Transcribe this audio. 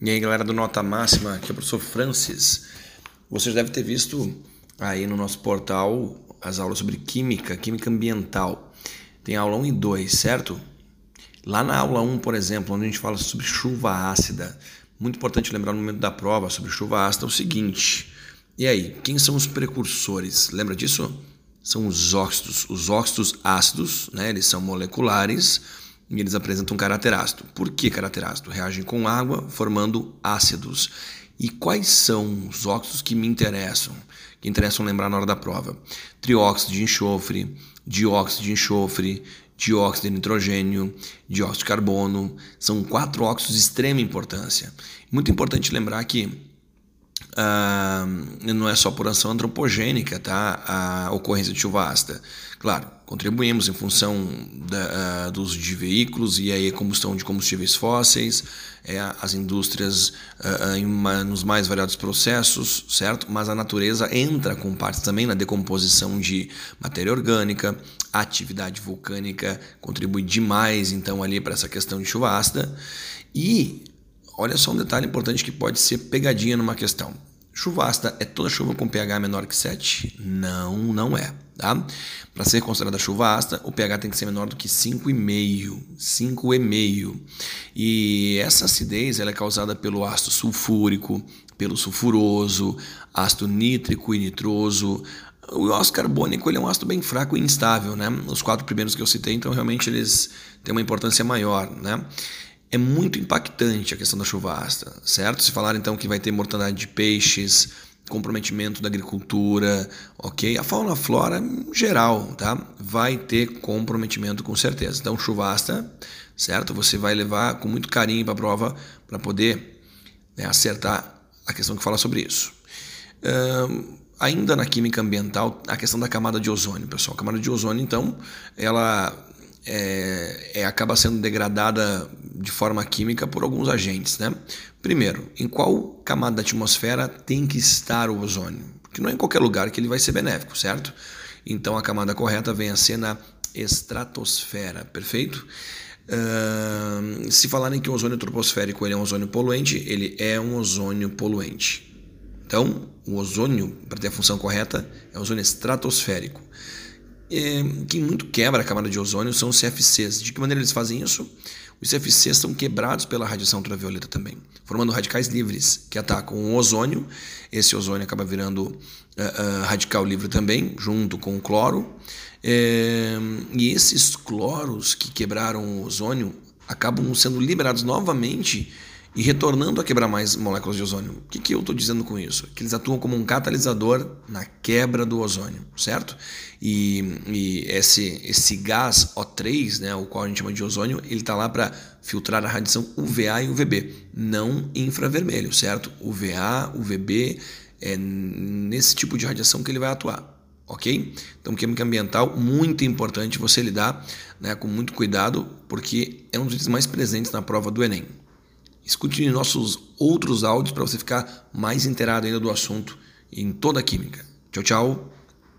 E aí, galera do Nota Máxima, aqui é o professor Francis. Vocês devem ter visto aí no nosso portal as aulas sobre química, química ambiental. Tem aula 1 e 2, certo? Lá na aula 1, por exemplo, onde a gente fala sobre chuva ácida, muito importante lembrar no momento da prova sobre chuva ácida é o seguinte. E aí, quem são os precursores? Lembra disso? São os óxidos. Os óxidos ácidos, né? Eles são moleculares e eles apresentam caráter ácido. Por que caráter ácido? Reagem com água, formando ácidos. E quais são os óxidos que me interessam? Que interessam lembrar na hora da prova? Trióxido de enxofre, dióxido de enxofre, dióxido de nitrogênio, dióxido de carbono. São quatro óxidos de extrema importância. Muito importante lembrar que ah, não é só por ação antropogênica tá? a ocorrência de chuva ácida. Claro, contribuímos em função da, uh, do uso de veículos e aí a combustão de combustíveis fósseis, é, as indústrias uh, em uma, nos mais variados processos, certo? Mas a natureza entra com parte também na decomposição de matéria orgânica, a atividade vulcânica contribui demais então ali para essa questão de chuva ácida e olha só um detalhe importante que pode ser pegadinha numa questão. Chuva ácida é toda chuva com pH menor que 7? Não, não é. Tá? Para ser considerada chuva ácida, o pH tem que ser menor do que 5,5. 5,5. E essa acidez ela é causada pelo ácido sulfúrico, pelo sulfuroso, ácido nítrico e nitroso. O ácido carbônico ele é um ácido bem fraco e instável. Né? Os quatro primeiros que eu citei, então realmente eles têm uma importância maior. Né? É muito impactante a questão da chuva ácida, certo? Se falar então que vai ter mortandade de peixes, comprometimento da agricultura, ok? A fauna a flora em geral, tá? Vai ter comprometimento com certeza. Então, chuva ácida, certo? Você vai levar com muito carinho para a prova para poder né, acertar a questão que fala sobre isso. Um, ainda na química ambiental, a questão da camada de ozônio, pessoal. A camada de ozônio, então, ela é, é, acaba sendo degradada de forma química por alguns agentes. Né? Primeiro, em qual camada da atmosfera tem que estar o ozônio? Porque não é em qualquer lugar que ele vai ser benéfico, certo? Então a camada correta vem a ser na estratosfera, perfeito? Uh, se falarem que o ozônio troposférico ele é um ozônio poluente, ele é um ozônio poluente. Então, o ozônio, para ter a função correta, é ozônio estratosférico. É, quem muito quebra a camada de ozônio são os CFCs. De que maneira eles fazem isso? Os CFCs são quebrados pela radiação ultravioleta também, formando radicais livres que atacam o ozônio. Esse ozônio acaba virando uh, uh, radical livre também, junto com o cloro. É, e esses cloros que quebraram o ozônio acabam sendo liberados novamente e retornando a quebrar mais moléculas de ozônio. O que, que eu estou dizendo com isso? Que eles atuam como um catalisador na quebra do ozônio, certo? E, e esse, esse gás O3, né, o qual a gente chama de ozônio, ele está lá para filtrar a radiação UVA e UVB, não infravermelho, certo? UVA, UVB, é nesse tipo de radiação que ele vai atuar ok? Então, química ambiental, muito importante você lidar né, com muito cuidado, porque é um dos itens mais presentes na prova do Enem. Escute nossos outros áudios para você ficar mais inteirado ainda do assunto em toda a química. Tchau, tchau.